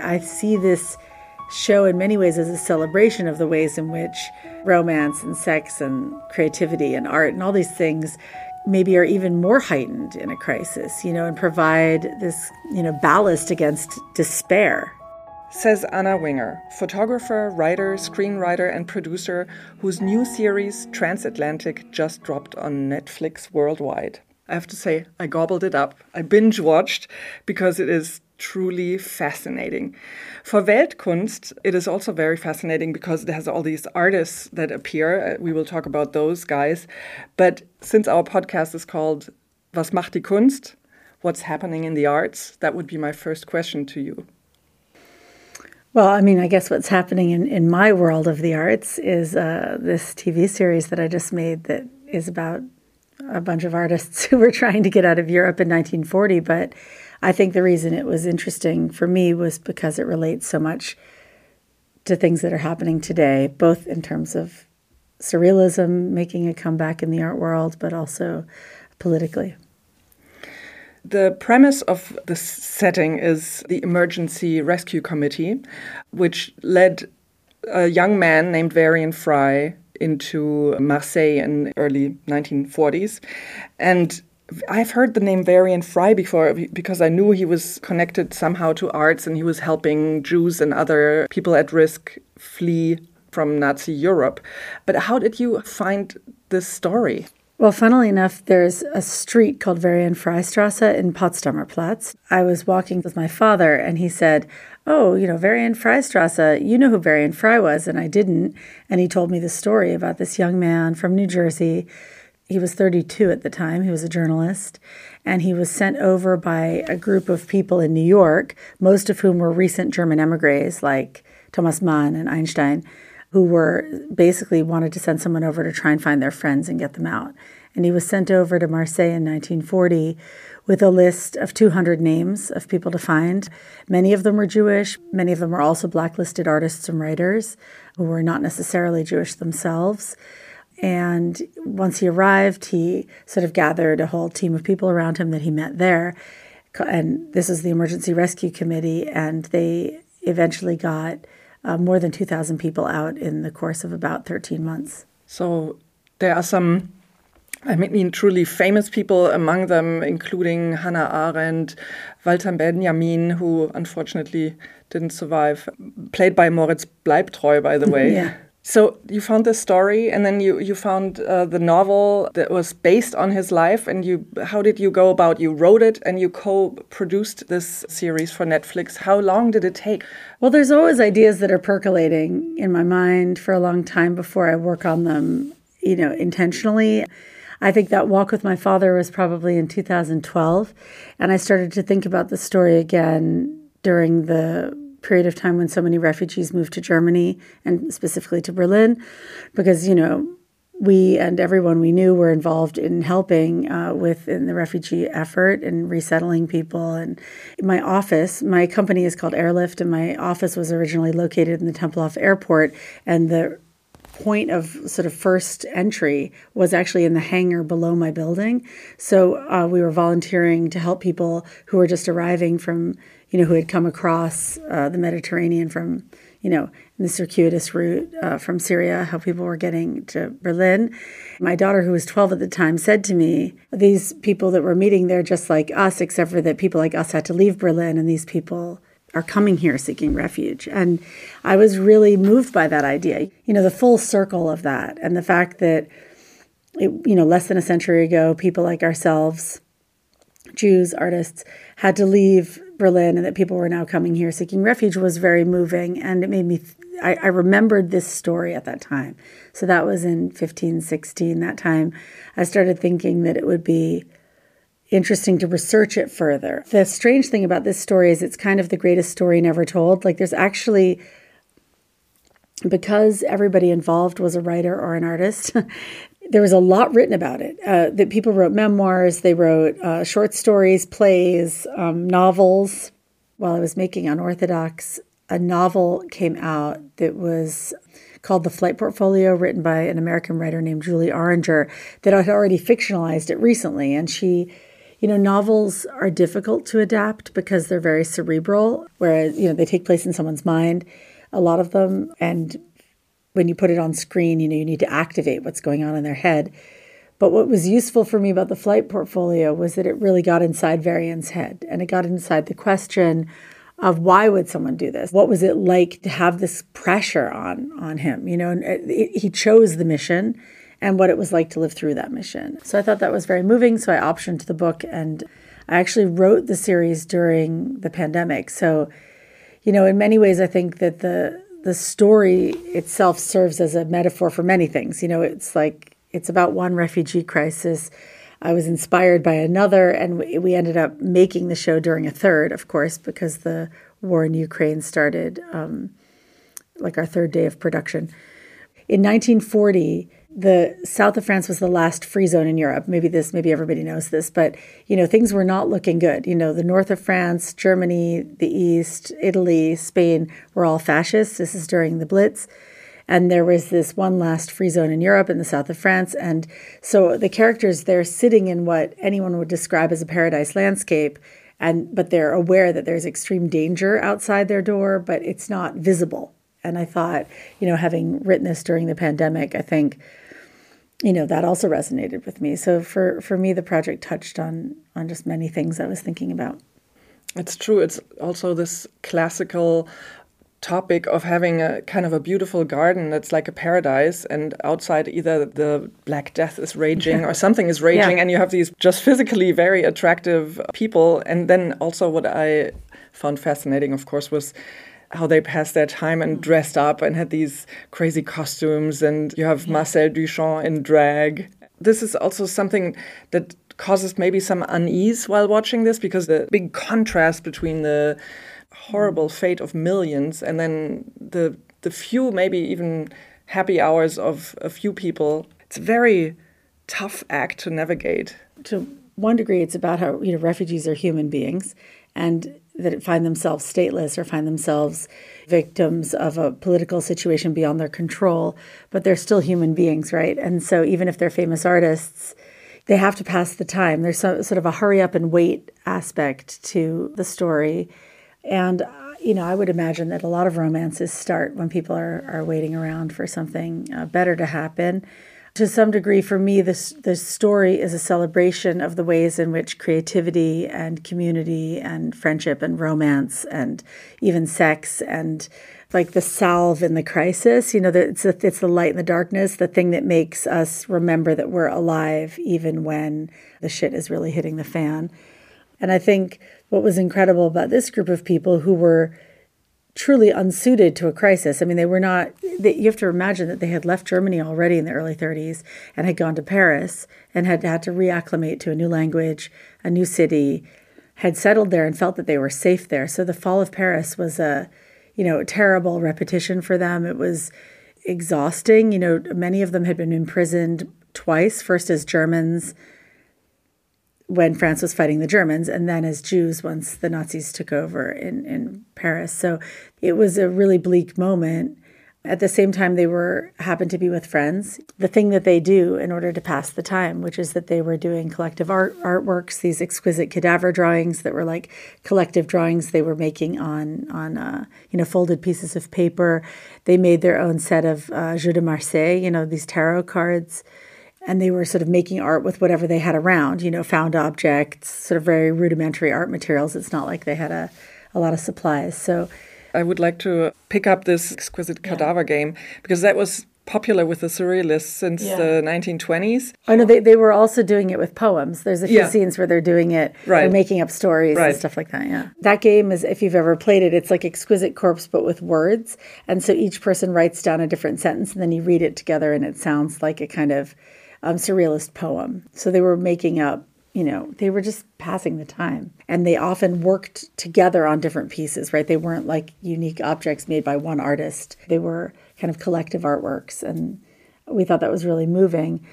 I see this show in many ways as a celebration of the ways in which romance and sex and creativity and art and all these things maybe are even more heightened in a crisis, you know, and provide this, you know, ballast against despair. Says Anna Winger, photographer, writer, screenwriter, and producer whose new series Transatlantic just dropped on Netflix worldwide. I have to say, I gobbled it up. I binge watched because it is truly fascinating. For Weltkunst, it is also very fascinating because it has all these artists that appear. Uh, we will talk about those guys. But since our podcast is called Was macht die Kunst? What's happening in the arts? That would be my first question to you. Well, I mean, I guess what's happening in, in my world of the arts is uh, this TV series that I just made that is about a bunch of artists who were trying to get out of Europe in 1940, but I think the reason it was interesting for me was because it relates so much to things that are happening today, both in terms of surrealism making a comeback in the art world, but also politically. The premise of the setting is the Emergency Rescue Committee, which led a young man named Varian Fry into Marseille in early 1940s. And I've heard the name Varian Fry before because I knew he was connected somehow to arts and he was helping Jews and other people at risk flee from Nazi Europe. But how did you find this story? Well, funnily enough, there's a street called Varian-Fry-Strasse in Potsdamer Platz. I was walking with my father and he said, Oh, you know, Varian-Fry-Strasse, you know who Varian Fry was, and I didn't. And he told me the story about this young man from New Jersey he was 32 at the time. He was a journalist. And he was sent over by a group of people in New York, most of whom were recent German emigres like Thomas Mann and Einstein, who were basically wanted to send someone over to try and find their friends and get them out. And he was sent over to Marseille in 1940 with a list of 200 names of people to find. Many of them were Jewish. Many of them were also blacklisted artists and writers who were not necessarily Jewish themselves. And once he arrived, he sort of gathered a whole team of people around him that he met there. And this is the Emergency Rescue Committee, and they eventually got uh, more than 2,000 people out in the course of about 13 months. So there are some, I mean, truly famous people among them, including Hannah Arendt, Walter Benjamin, who unfortunately didn't survive, played by Moritz Bleibtreu, by the way. yeah. So you found this story, and then you you found uh, the novel that was based on his life. And you, how did you go about? You wrote it, and you co-produced this series for Netflix. How long did it take? Well, there's always ideas that are percolating in my mind for a long time before I work on them. You know, intentionally. I think that walk with my father was probably in 2012, and I started to think about the story again during the period of time when so many refugees moved to Germany and specifically to Berlin, because, you know, we and everyone we knew were involved in helping uh, with in the refugee effort and resettling people. And my office, my company is called Airlift, and my office was originally located in the Tempelhof Airport. And the point of sort of first entry was actually in the hangar below my building. So uh, we were volunteering to help people who were just arriving from you know, who had come across uh, the Mediterranean from, you know, the circuitous route uh, from Syria, how people were getting to Berlin. My daughter, who was 12 at the time, said to me, These people that were meeting there just like us, except for that people like us had to leave Berlin, and these people are coming here seeking refuge. And I was really moved by that idea, you know, the full circle of that, and the fact that, it, you know, less than a century ago, people like ourselves, Jews, artists, had to leave Berlin and that people were now coming here seeking refuge was very moving. And it made me, th- I, I, remembered this story at that time. So that was in 15, 16. That time I started thinking that it would be interesting to research it further. The strange thing about this story is it's kind of the greatest story never told. Like there's actually, because everybody involved was a writer or an artist, there was a lot written about it. Uh, that people wrote memoirs, they wrote uh, short stories, plays, um, novels. While I was making Unorthodox, a novel came out that was called The Flight Portfolio, written by an American writer named Julie Orringer, that had already fictionalized it recently. And she, you know, novels are difficult to adapt because they're very cerebral, whereas, you know, they take place in someone's mind, a lot of them. And when you put it on screen, you know, you need to activate what's going on in their head. But what was useful for me about the flight portfolio was that it really got inside Varian's head and it got inside the question of why would someone do this? What was it like to have this pressure on on him? You know, and uh, it, it, he chose the mission and what it was like to live through that mission. So I thought that was very moving. So I optioned the book and I actually wrote the series during the pandemic. So, you know, in many ways, I think that the the story itself serves as a metaphor for many things. You know, it's like it's about one refugee crisis. I was inspired by another, and we ended up making the show during a third, of course, because the war in Ukraine started um, like our third day of production. In 1940, the south of France was the last free zone in Europe. Maybe this, maybe everybody knows this, but you know things were not looking good. You know, the north of France, Germany, the east, Italy, Spain were all fascists. This is during the Blitz, and there was this one last free zone in Europe in the south of France, and so the characters they're sitting in what anyone would describe as a paradise landscape, and but they're aware that there's extreme danger outside their door, but it's not visible. And I thought, you know, having written this during the pandemic, I think you know that also resonated with me. So for for me the project touched on on just many things i was thinking about. It's true. It's also this classical topic of having a kind of a beautiful garden that's like a paradise and outside either the black death is raging or something is raging yeah. and you have these just physically very attractive people. And then also what i found fascinating of course was how they passed their time and dressed up and had these crazy costumes. And you have. Marcel Duchamp in drag. This is also something that causes maybe some unease while watching this because the big contrast between the horrible mm. fate of millions and then the the few maybe even happy hours of a few people it's a very tough act to navigate to one degree it's about how you know refugees are human beings and that find themselves stateless or find themselves victims of a political situation beyond their control, but they're still human beings, right? And so even if they're famous artists, they have to pass the time. There's some, sort of a hurry up and wait aspect to the story. And, uh, you know, I would imagine that a lot of romances start when people are, are waiting around for something uh, better to happen to some degree, for me, this this story is a celebration of the ways in which creativity and community and friendship and romance and even sex and like the salve in the crisis. You know, it's it's the light in the darkness, the thing that makes us remember that we're alive even when the shit is really hitting the fan. And I think what was incredible about this group of people who were truly unsuited to a crisis. I mean, they were not, they, you have to imagine that they had left Germany already in the early 30s and had gone to Paris and had had to reacclimate to a new language, a new city, had settled there and felt that they were safe there. So the fall of Paris was a, you know, terrible repetition for them. It was exhausting. You know, many of them had been imprisoned twice, first as Germans when France was fighting the Germans, and then as Jews once the Nazis took over in, in Paris. So it was a really bleak moment. At the same time, they were happened to be with friends. The thing that they do in order to pass the time, which is that they were doing collective art artworks, these exquisite cadaver drawings that were like collective drawings they were making on on uh, you know folded pieces of paper. They made their own set of uh, Jeux de Marseille, you know these tarot cards and they were sort of making art with whatever they had around, you know, found objects, sort of very rudimentary art materials. It's not like they had a, a lot of supplies. So I would like to pick up this exquisite cadaver yeah. game because that was popular with the surrealists since yeah. the 1920s. Oh no, they, they were also doing it with poems. There's a few yeah. scenes where they're doing it, right. they're making up stories right. and stuff like that. Yeah, that game is if you've ever played it, it's like Exquisite Corpse but with words, and so each person writes down a different sentence and then you read it together, and it sounds like a kind of um, surrealist poem. So they were making up, you know, they were just passing the time. And they often worked together on different pieces, right? They weren't like unique objects made by one artist, they were kind of collective artworks. And we thought that was really moving.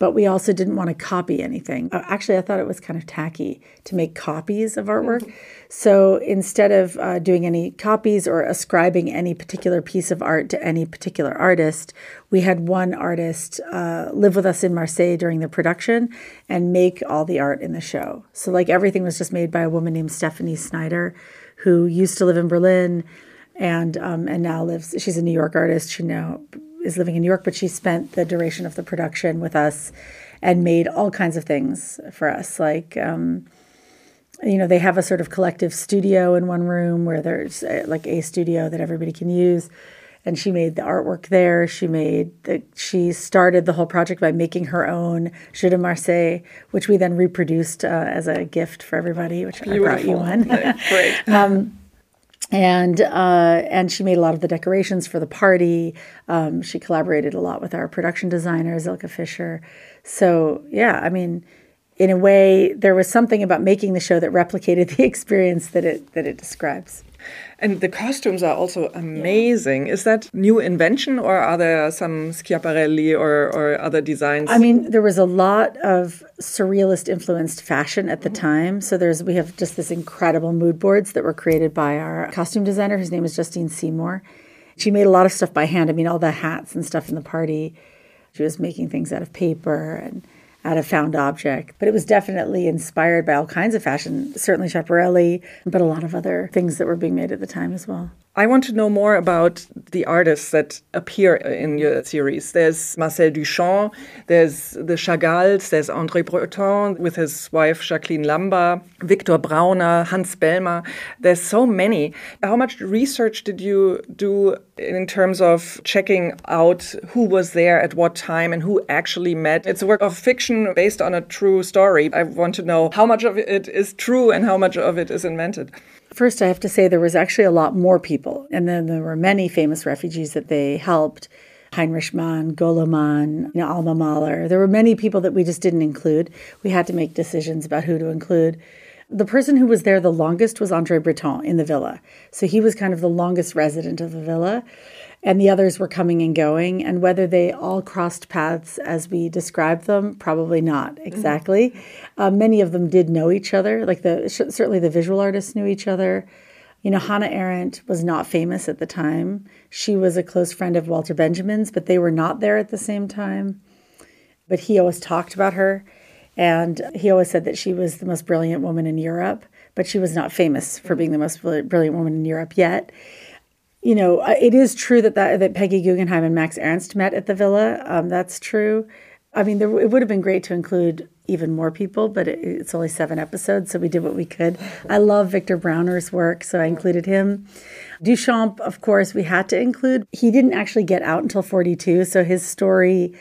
But we also didn't want to copy anything. Uh, actually, I thought it was kind of tacky to make copies of artwork. Mm-hmm. So instead of uh, doing any copies or ascribing any particular piece of art to any particular artist, we had one artist uh, live with us in Marseille during the production and make all the art in the show. So, like, everything was just made by a woman named Stephanie Snyder, who used to live in Berlin and um, and now lives. She's a New York artist. She now is living in New York, but she spent the duration of the production with us and made all kinds of things for us. Like, um, you know, they have a sort of collective studio in one room where there's uh, like a studio that everybody can use. And she made the artwork there. She made the, she started the whole project by making her own Jeu de Marseille, which we then reproduced uh, as a gift for everybody, which Beautiful. I brought you one. Great. um, and uh, and she made a lot of the decorations for the party. Um, she collaborated a lot with our production designer Silke Fischer. So yeah, I mean, in a way, there was something about making the show that replicated the experience that it that it describes. And the costumes are also amazing. Yeah. Is that new invention or are there some Schiaparelli or, or other designs? I mean, there was a lot of surrealist influenced fashion at the mm-hmm. time. So there's we have just this incredible mood boards that were created by our costume designer. whose name is Justine Seymour. She made a lot of stuff by hand. I mean, all the hats and stuff in the party. She was making things out of paper and out of found object. But it was definitely inspired by all kinds of fashion, certainly Schiaparelli, but a lot of other things that were being made at the time as well. I want to know more about the artists that appear in your series. There's Marcel Duchamp, there's the Chagalls, there's André Breton with his wife Jacqueline Lamba, Victor Brauner, Hans Bellmer. There's so many. How much research did you do in terms of checking out who was there at what time and who actually met? It's a work of fiction based on a true story. I want to know how much of it is true and how much of it is invented. First, I have to say there was actually a lot more people, and then there were many famous refugees that they helped. Heinrich Mann, Golo Mann, you know, Alma Mahler. There were many people that we just didn't include. We had to make decisions about who to include. The person who was there the longest was Andre Breton in the villa. So he was kind of the longest resident of the villa and the others were coming and going. And whether they all crossed paths as we described them, probably not mm-hmm. exactly. Mm-hmm. Uh, many of them did know each other, like the certainly the visual artists knew each other. You know, Hannah Arendt was not famous at the time. She was a close friend of Walter Benjamin's, but they were not there at the same time. But he always talked about her, and he always said that she was the most brilliant woman in Europe, but she was not famous for being the most brilliant woman in Europe yet you know, it is true that, that that Peggy Guggenheim and Max Ernst met at the villa. Um, that's true. I mean, there, it would have been great to include even more people, but it, it's only seven episodes, so we did what we could. I love Victor Brauner's work, so I included him. Duchamp, of course, we had to include. He didn't actually get out until 42, so his story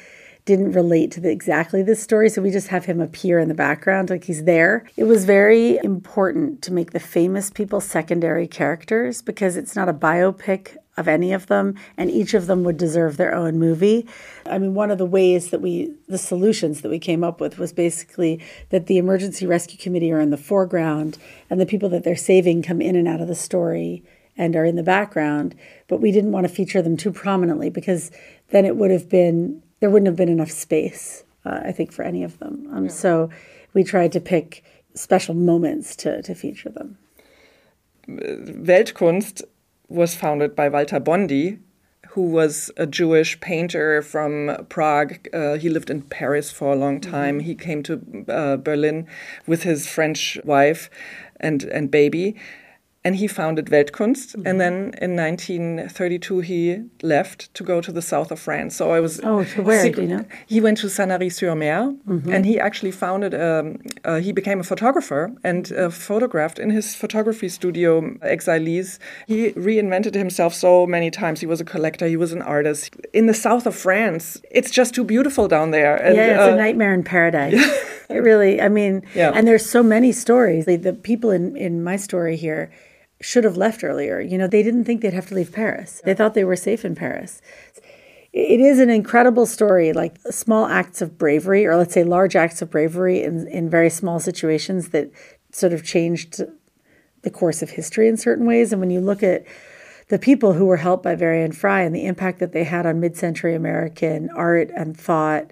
didn't relate to the, exactly this story, so we just have him appear in the background, like he's there. It was very important to make the famous people secondary characters because it's not a biopic of any of them, and each of them would deserve their own movie. I mean, one of the ways that we, the solutions that we came up with was basically that the emergency rescue committee are in the foreground and the people that they're saving come in and out of the story and are in the background. But we didn't want to feature them too prominently because then it would have been there wouldn't have been enough space, uh, I think, for any of them. Um, yeah. So we tried to pick special moments to, to feature them. Weltkunst was founded by Walter Bondy, who was a Jewish painter from Prague. Uh, he lived in Paris for a long mm-hmm. time. Mm -hmm. He came to uh, Berlin with his French wife and, and baby and he founded Weltkunst. Mm -hmm. And then in 1932, he left to go to the south of France. So I was. Oh, to where? You know? He went to Sanary-sur-Mer, mm -hmm. and he actually founded. Um, uh, he became a photographer and uh, photographed in his photography studio, Exiles. He reinvented himself so many times. He was a collector. He was an artist. In the south of France, it's just too beautiful down there. And, yeah, it's uh, a nightmare in paradise. it really. I mean, yeah. and there's so many stories. The, the people in in my story here should have left earlier. You know, they didn't think they'd have to leave Paris. They thought they were safe in Paris. It is an incredible story, like small acts of bravery, or let's say large acts of bravery in, in very small situations that sort of changed the course of history in certain ways. And when you look at the people who were helped by Varian Fry and the impact that they had on mid century American art and thought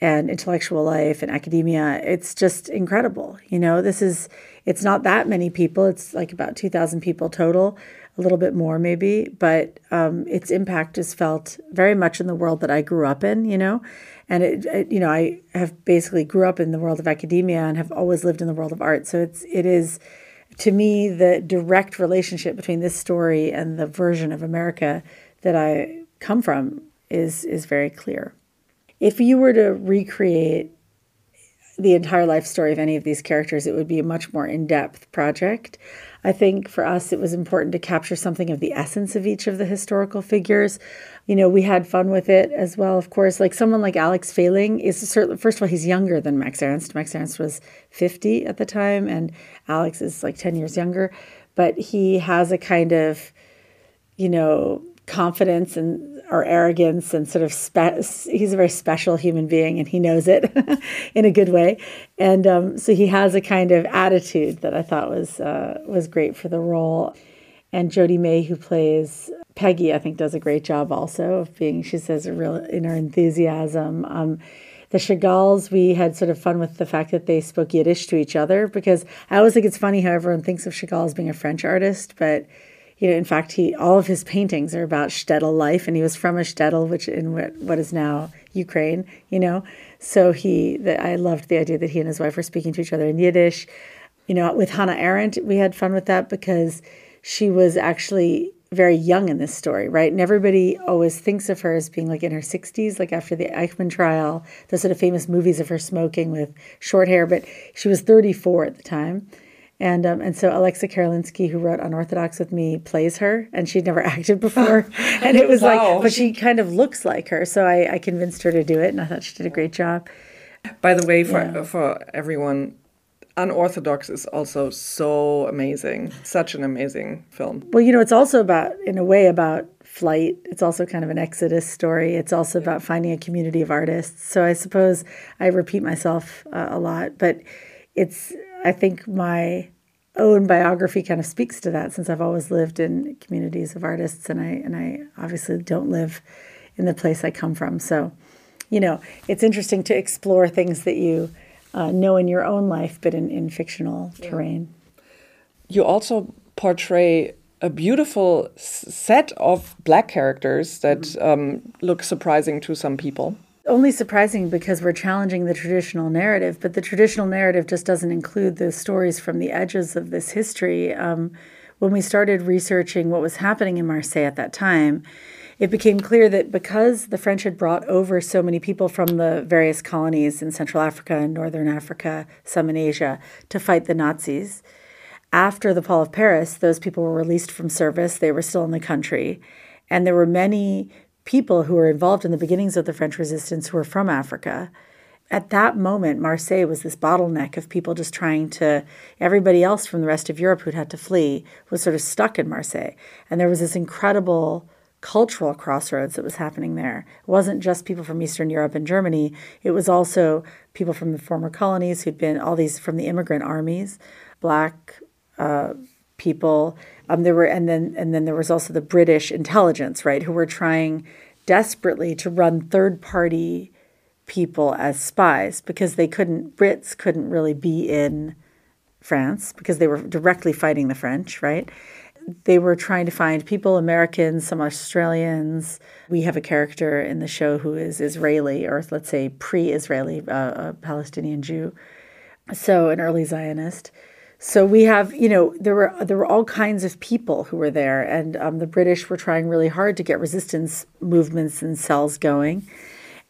and intellectual life and academia. It's just incredible. You know, this is, it's not that many people, it's like about 2,000 people total, a little bit more maybe, but um, its impact is felt very much in the world that I grew up in, you know. And it, it, you know, I have basically grew up in the world of academia and have always lived in the world of art. So it's, it is, to me, the direct relationship between this story and the version of America that I come from is is very clear. If you were to recreate the entire life story of any of these characters, it would be a much more in depth project. I think for us, it was important to capture something of the essence of each of the historical figures. You know, we had fun with it as well, of course. Like someone like Alex Fehling is certainly, first of all, he's younger than Max Ernst. Max Ernst was 50 at the time, and Alex is like 10 years younger. But he has a kind of, you know, confidence and or arrogance and sort of spe- he's a very special human being and he knows it in a good way. And um, so he has a kind of attitude that i thought was uh, was great for the role. And jodie may who plays peggy i think does a great job also of being she says a real inner enthusiasm. Um, the Chagalls, we had sort of fun with the fact that they spoke Yiddish to each other because I always think it's funny how everyone thinks of Chagall as being a French artist, but you know, in fact, he all of his paintings are about shtetl life, and he was from a shtetl, which in what, what is now Ukraine. You know, so he that I loved the idea that he and his wife were speaking to each other in Yiddish. You know, with Hannah Arendt, we had fun with that because she was actually very young in this story, right? And everybody always thinks of her as being like in her 60s, like after the Eichmann trial, the sort of famous movies of her smoking with short hair, but she was 34 at the time. And um, and so Alexa Karolinski, who wrote Unorthodox with me, plays her, and she'd never acted before, and it was wow. like, but she kind of looks like her, so I, I convinced her to do it, and I thought she did a great job. By the way, for yeah. for everyone, Unorthodox is also so amazing, such an amazing film. Well, you know, it's also about, in a way, about flight. It's also kind of an exodus story. It's also about finding a community of artists. So I suppose I repeat myself uh, a lot, but it's I think my own biography kind of speaks to that since I've always lived in communities of artists and I and I obviously don't live in the place I come from. So, you know, it's interesting to explore things that you uh, know in your own life, but in, in fictional yeah. terrain. You also portray a beautiful set of black characters that mm-hmm. um, look surprising to some people only surprising because we're challenging the traditional narrative, but the traditional narrative just doesn't include the stories from the edges of this history. Um, when we started researching what was happening in Marseille at that time, it became clear that because the French had brought over so many people from the various colonies in Central Africa and Northern Africa, some in Asia, to fight the Nazis, after the fall of Paris, those people were released from service. They were still in the country. And there were many people who were involved in the beginnings of the French resistance who were from Africa. At that moment, Marseille was this bottleneck of people just trying to, everybody else from the rest of Europe who'd had to flee was sort of stuck in Marseille. And there was this incredible cultural crossroads that was happening there. It wasn't just people from Eastern Europe and Germany, it was also people from the former colonies who'd been all these from the immigrant armies, black uh, people. Um, there were, and then and then there was also the British intelligence, right, who were trying desperately to run third party people as spies because they couldn't. Brits couldn't really be in France because they were directly fighting the French, right? They were trying to find people, Americans, some Australians. We have a character in the show who is Israeli, or let's say pre Israeli, uh, a Palestinian Jew. So, an early Zionist. So we have, you know, there were there were all kinds of people who were there, and um, the British were trying really hard to get resistance movements and cells going,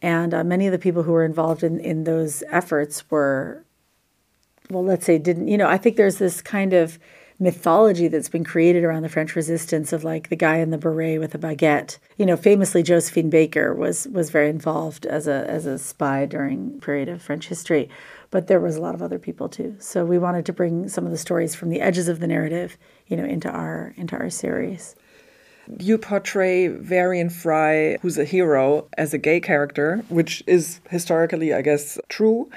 and uh, many of the people who were involved in in those efforts were, well, let's say, didn't you know? I think there's this kind of mythology that's been created around the French resistance of like the guy in the beret with a baguette. You know, famously Josephine Baker was was very involved as a as a spy during period of French history but there was a lot of other people too. So we wanted to bring some of the stories from the edges of the narrative, you know, into our into our series. You portray Varian Fry, who's a hero, as a gay character, which is historically, I guess, true,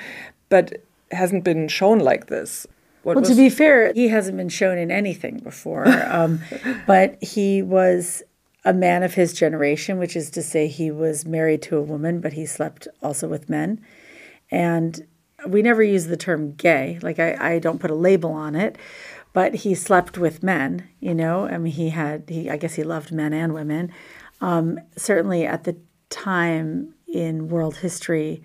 but hasn't been shown like this. What well, to be fair, he hasn't been shown in anything before, um, but he was a man of his generation, which is to say, he was married to a woman, but he slept also with men And we never use the term gay. Like I, I don't put a label on it, but he slept with men. You know, I mean, he had he. I guess he loved men and women. Um, certainly at the time in world history,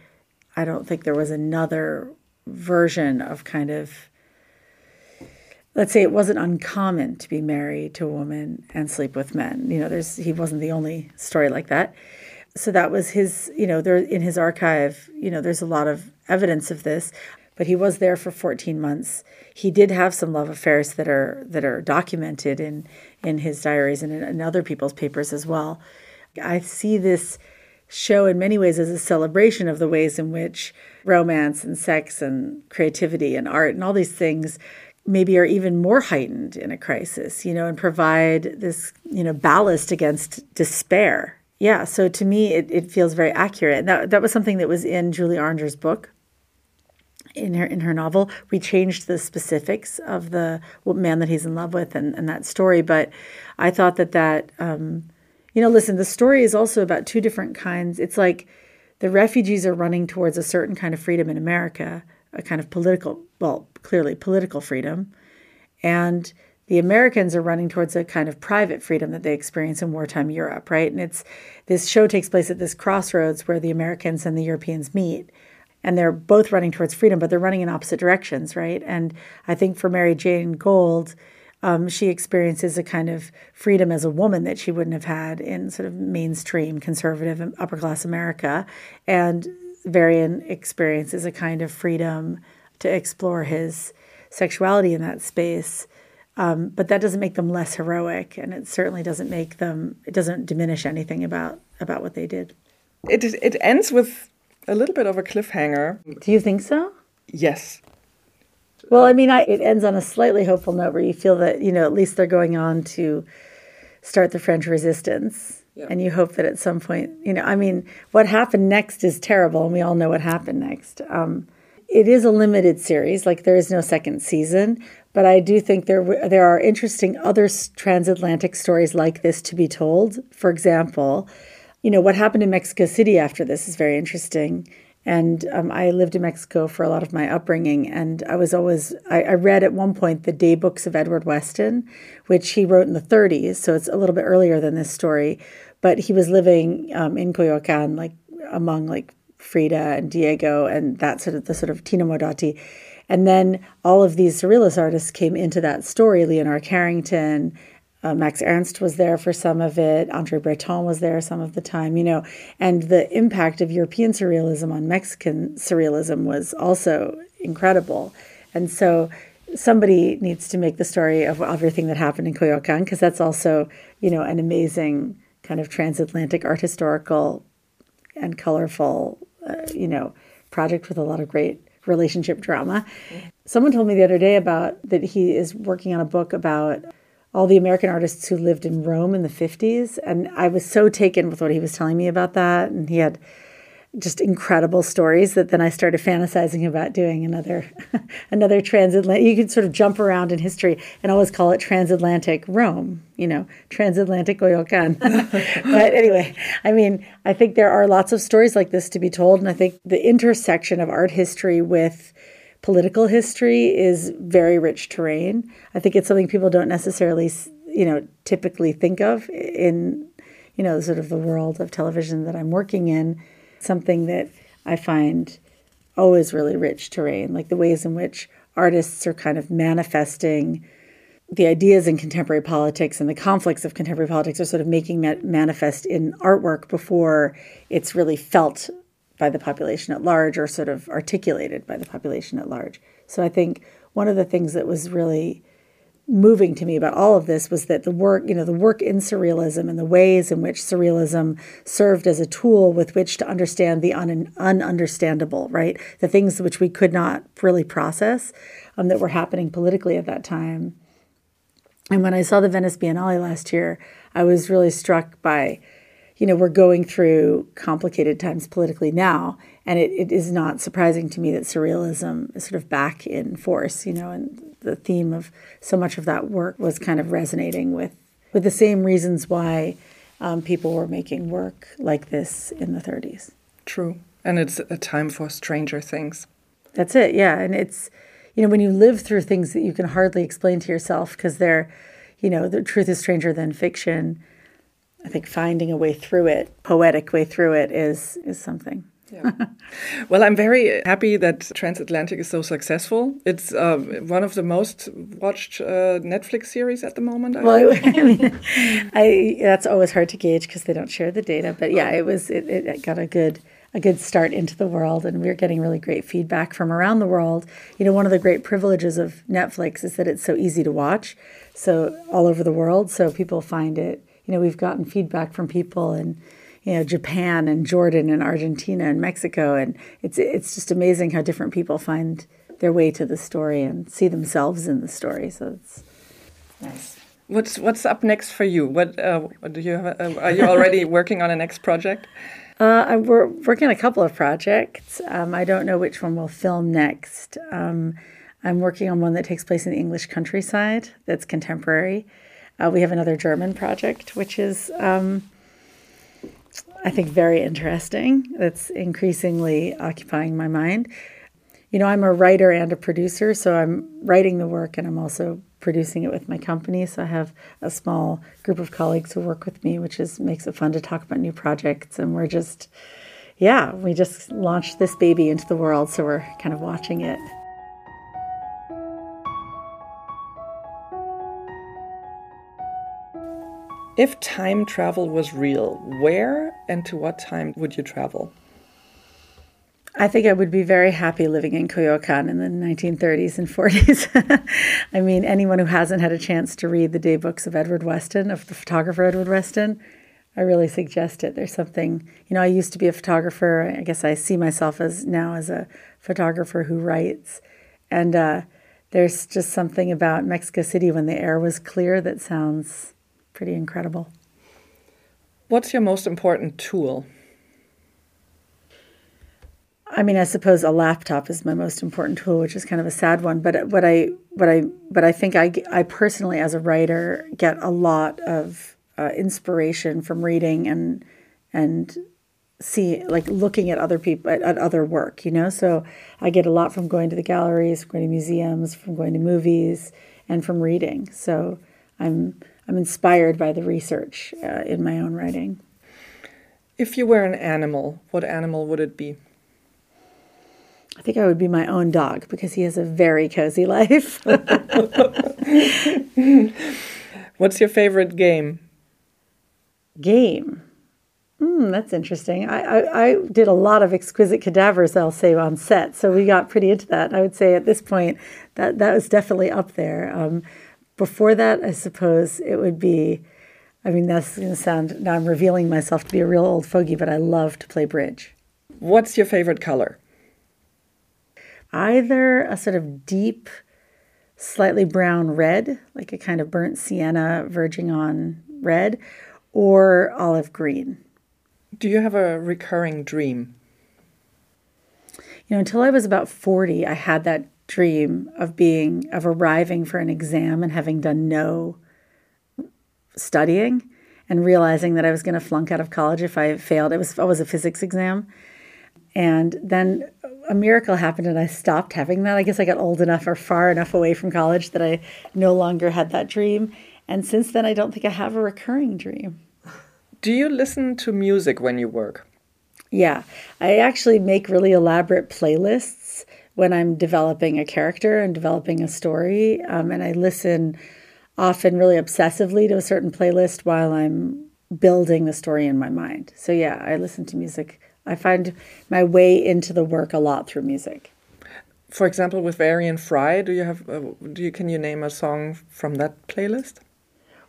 I don't think there was another version of kind of let's say it wasn't uncommon to be married to a woman and sleep with men. You know, there's he wasn't the only story like that. So that was his, you know, there in his archive, you know, there's a lot of evidence of this, but he was there for 14 months. He did have some love affairs that are that are documented in in his diaries and in, in other people's papers as well. I see this show in many ways as a celebration of the ways in which romance and sex and creativity and art and all these things maybe are even more heightened in a crisis, you know, and provide this, you know, ballast against despair. Yeah, so to me, it, it feels very accurate. That, that was something that was in Julie Orringer's book in her in her novel. We changed the specifics of the man that he's in love with and, and that story, but I thought that that um, you know, listen, the story is also about two different kinds. It's like the refugees are running towards a certain kind of freedom in America, a kind of political, well, clearly political freedom, and the Americans are running towards a kind of private freedom that they experience in wartime Europe, right? And it's this show takes place at this crossroads where the Americans and the Europeans meet and they're both running towards freedom, but they're running in opposite directions, right? And I think for Mary Jane Gold, um, she experiences a kind of freedom as a woman that she wouldn't have had in sort of mainstream conservative upper class America. And Varian experiences a kind of freedom to explore his sexuality in that space. Um, but that doesn't make them less heroic, and it certainly doesn't make them. It doesn't diminish anything about about what they did. It it ends with a little bit of a cliffhanger. Do you think so? Yes. Well, I mean, I, it ends on a slightly hopeful note where you feel that you know at least they're going on to start the French resistance, yeah. and you hope that at some point, you know, I mean, what happened next is terrible, and we all know what happened next. Um, it is a limited series, like there is no second season, but I do think there there are interesting other transatlantic stories like this to be told. For example, you know what happened in Mexico City after this is very interesting. And um, I lived in Mexico for a lot of my upbringing, and I was always I, I read at one point the day books of Edward Weston, which he wrote in the 30s, so it's a little bit earlier than this story. But he was living um, in Coyoacan, like among like Frida and Diego and that sort of the sort of Tina Modotti. And then all of these surrealist artists came into that story. Leonora Carrington, uh, Max Ernst was there for some of it. Andre Breton was there some of the time, you know. And the impact of European surrealism on Mexican surrealism was also incredible. And so somebody needs to make the story of everything that happened in Coyoacan because that's also, you know, an amazing kind of transatlantic art historical and colorful, uh, you know, project with a lot of great relationship drama. Someone told me the other day about that he is working on a book about all the American artists who lived in Rome in the 50s. And I was so taken with what he was telling me about that. And he had just incredible stories that then I started fantasizing about doing another another transatlantic you could sort of jump around in history and always call it transatlantic Rome, you know, transatlantic Coyoacan. but anyway, I mean, I think there are lots of stories like this to be told and I think the intersection of art history with political history is very rich terrain. I think it's something people don't necessarily, you know, typically think of in, you know, sort of the world of television that I'm working in. Something that I find always really rich terrain, like the ways in which artists are kind of manifesting the ideas in contemporary politics and the conflicts of contemporary politics are sort of making that manifest in artwork before it's really felt by the population at large or sort of articulated by the population at large. So I think one of the things that was really moving to me about all of this was that the work, you know, the work in surrealism and the ways in which surrealism served as a tool with which to understand the un- ununderstandable, right? The things which we could not really process um, that were happening politically at that time. And when I saw the Venice Biennale last year, I was really struck by you know, we're going through complicated times politically now, and it, it is not surprising to me that surrealism is sort of back in force, you know, and the theme of so much of that work was kind of resonating with, with the same reasons why um, people were making work like this in the 30s. True. And it's a time for stranger things. That's it, yeah. And it's, you know, when you live through things that you can hardly explain to yourself because they're, you know, the truth is stranger than fiction. I think finding a way through it, poetic way through it, is is something. Yeah. well, I'm very happy that Transatlantic is so successful. It's uh, one of the most watched uh, Netflix series at the moment. I well, I mean, I, that's always hard to gauge because they don't share the data. But yeah, it was it, it got a good a good start into the world, and we're getting really great feedback from around the world. You know, one of the great privileges of Netflix is that it's so easy to watch, so all over the world. So people find it. You know, we've gotten feedback from people and you know Japan and Jordan and Argentina and Mexico, and it's it's just amazing how different people find their way to the story and see themselves in the story. So it's nice. What's what's up next for you? What, uh, what do you have? Uh, are you already working on a next project? Uh, we're working on a couple of projects. Um, I don't know which one we'll film next. Um, I'm working on one that takes place in the English countryside that's contemporary. Uh, we have another German project, which is um, I think, very interesting. That's increasingly occupying my mind. You know, I'm a writer and a producer, so I'm writing the work and I'm also producing it with my company. So I have a small group of colleagues who work with me, which is makes it fun to talk about new projects. And we're just, yeah, we just launched this baby into the world, so we're kind of watching it. If time travel was real, where and to what time would you travel? I think I would be very happy living in Coyoacan in the 1930s and 40s. I mean, anyone who hasn't had a chance to read the day books of Edward Weston, of the photographer Edward Weston, I really suggest it. There's something, you know, I used to be a photographer. I guess I see myself as now as a photographer who writes. And uh, there's just something about Mexico City when the air was clear that sounds pretty incredible. What's your most important tool? I mean, I suppose a laptop is my most important tool, which is kind of a sad one. But what I, what I, but I think I, I personally, as a writer, get a lot of uh, inspiration from reading and and see like looking at other people at, at, other work. You know, so I get a lot from going to the galleries, from going to museums, from going to movies, and from reading. So I'm I'm inspired by the research uh, in my own writing. If you were an animal, what animal would it be? I think I would be my own dog because he has a very cozy life. What's your favorite game? Game. Mm, that's interesting. I, I, I, did a lot of exquisite cadavers, I'll say, on set. So we got pretty into that. I would say at this point that that was definitely up there. Um, before that, I suppose it would be. I mean, that's going to sound. Now I'm revealing myself to be a real old fogey, but I love to play bridge. What's your favorite color? Either a sort of deep, slightly brown red, like a kind of burnt sienna verging on red, or olive green. Do you have a recurring dream? You know, until I was about 40, I had that dream of being of arriving for an exam and having done no studying and realizing that I was going to flunk out of college if I failed. It was it was a physics exam. And then a miracle happened and I stopped having that. I guess I got old enough or far enough away from college that I no longer had that dream. And since then I don't think I have a recurring dream. Do you listen to music when you work? Yeah. I actually make really elaborate playlists when I'm developing a character and developing a story. Um, and I listen often really obsessively to a certain playlist while I'm building the story in my mind. So, yeah, I listen to music. I find my way into the work a lot through music. For example, with Varian Fry, do you have? Uh, do you can you name a song from that playlist?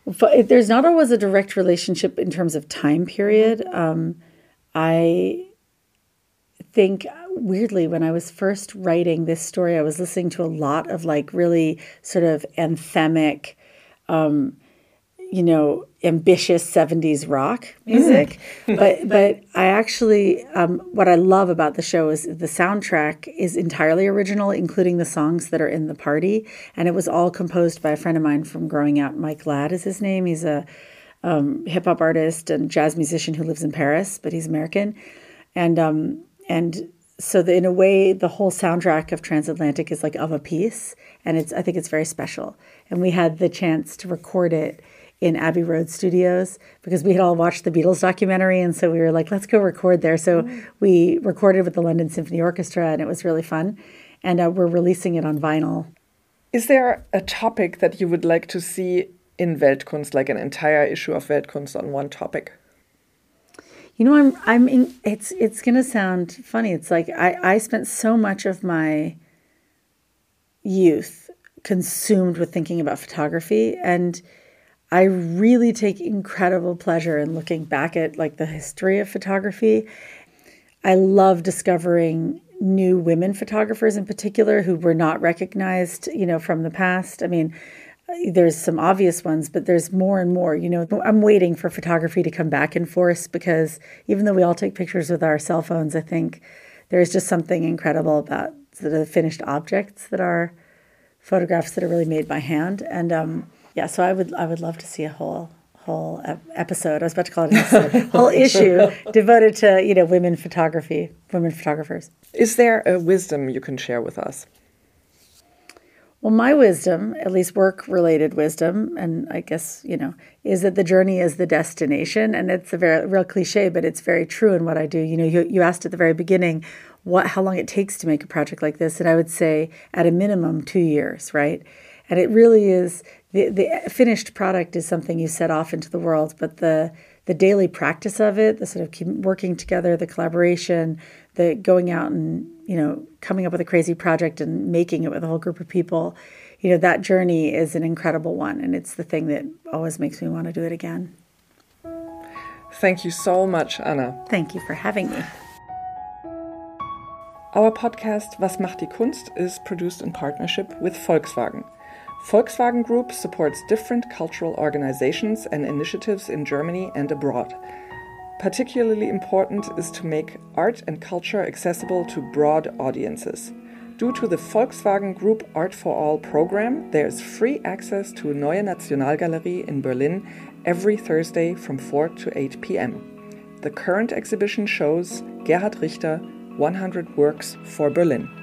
There's not always a direct relationship in terms of time period. Um, I think weirdly when I was first writing this story, I was listening to a lot of like really sort of anthemic, um, you know, ambitious '70s rock music. Mm. but but I actually um, what I love about the show is the soundtrack is entirely original, including the songs that are in the party, and it was all composed by a friend of mine from growing up. Mike Ladd is his name. He's a um, hip hop artist and jazz musician who lives in Paris, but he's American, and um, and so the, in a way, the whole soundtrack of Transatlantic is like of a piece, and it's I think it's very special. And we had the chance to record it in Abbey Road Studios because we had all watched the Beatles documentary, and so we were like, let's go record there. So mm-hmm. we recorded with the London Symphony Orchestra, and it was really fun. And uh, we're releasing it on vinyl. Is there a topic that you would like to see in Weltkunst, like an entire issue of Weltkunst on one topic? You know, I'm I'm in, it's it's gonna sound funny. It's like I I spent so much of my youth consumed with thinking about photography and I really take incredible pleasure in looking back at like the history of photography. I love discovering new women photographers in particular who were not recognized, you know, from the past. I mean, there's some obvious ones, but there's more and more. You know, I'm waiting for photography to come back in force because even though we all take pictures with our cell phones, I think there's just something incredible about the finished objects that are photographs that are really made by hand. And um, yeah, so I would I would love to see a whole whole episode. I was about to call it an episode, whole issue devoted to you know women photography, women photographers. Is there a wisdom you can share with us? Well, my wisdom, at least work related wisdom, and I guess, you know, is that the journey is the destination. And it's a very real cliche, but it's very true in what I do. You know, you, you asked at the very beginning what how long it takes to make a project like this. And I would say at a minimum two years, right? And it really is the, the finished product is something you set off into the world, but the the daily practice of it, the sort of working together, the collaboration, the going out and you know coming up with a crazy project and making it with a whole group of people, you know that journey is an incredible one, and it's the thing that always makes me want to do it again. Thank you so much, Anna. Thank you for having me. Our podcast Was macht die Kunst is produced in partnership with Volkswagen. Volkswagen Group supports different cultural organizations and initiatives in Germany and abroad. Particularly important is to make art and culture accessible to broad audiences. Due to the Volkswagen Group Art for All program, there is free access to Neue Nationalgalerie in Berlin every Thursday from 4 to 8 p.m. The current exhibition shows Gerhard Richter 100 Works for Berlin.